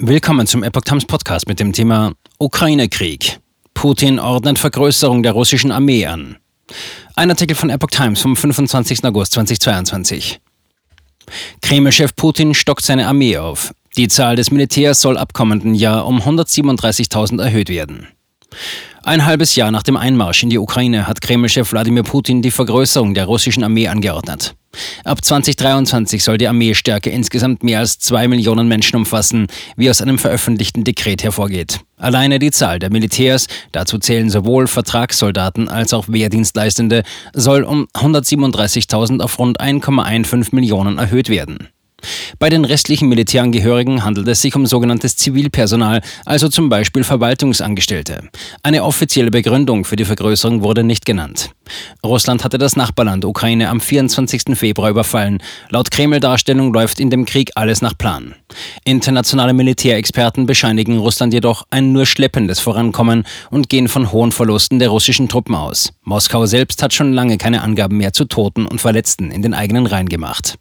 Willkommen zum Epoch Times Podcast mit dem Thema Ukraine-Krieg. Putin ordnet Vergrößerung der russischen Armee an. Ein Artikel von Epoch Times vom 25. August 2022. Kreml-Chef Putin stockt seine Armee auf. Die Zahl des Militärs soll ab kommenden Jahr um 137.000 erhöht werden. Ein halbes Jahr nach dem Einmarsch in die Ukraine hat Kreml-Chef Wladimir Putin die Vergrößerung der russischen Armee angeordnet. Ab 2023 soll die Armeestärke insgesamt mehr als zwei Millionen Menschen umfassen, wie aus einem veröffentlichten Dekret hervorgeht. Alleine die Zahl der Militärs, dazu zählen sowohl Vertragssoldaten als auch Wehrdienstleistende, soll um 137.000 auf rund 1,15 Millionen erhöht werden. Bei den restlichen Militärangehörigen handelt es sich um sogenanntes Zivilpersonal, also zum Beispiel Verwaltungsangestellte. Eine offizielle Begründung für die Vergrößerung wurde nicht genannt. Russland hatte das Nachbarland Ukraine am 24. Februar überfallen. Laut Kreml-Darstellung läuft in dem Krieg alles nach Plan. Internationale Militärexperten bescheinigen Russland jedoch ein nur schleppendes Vorankommen und gehen von hohen Verlusten der russischen Truppen aus. Moskau selbst hat schon lange keine Angaben mehr zu Toten und Verletzten in den eigenen Reihen gemacht.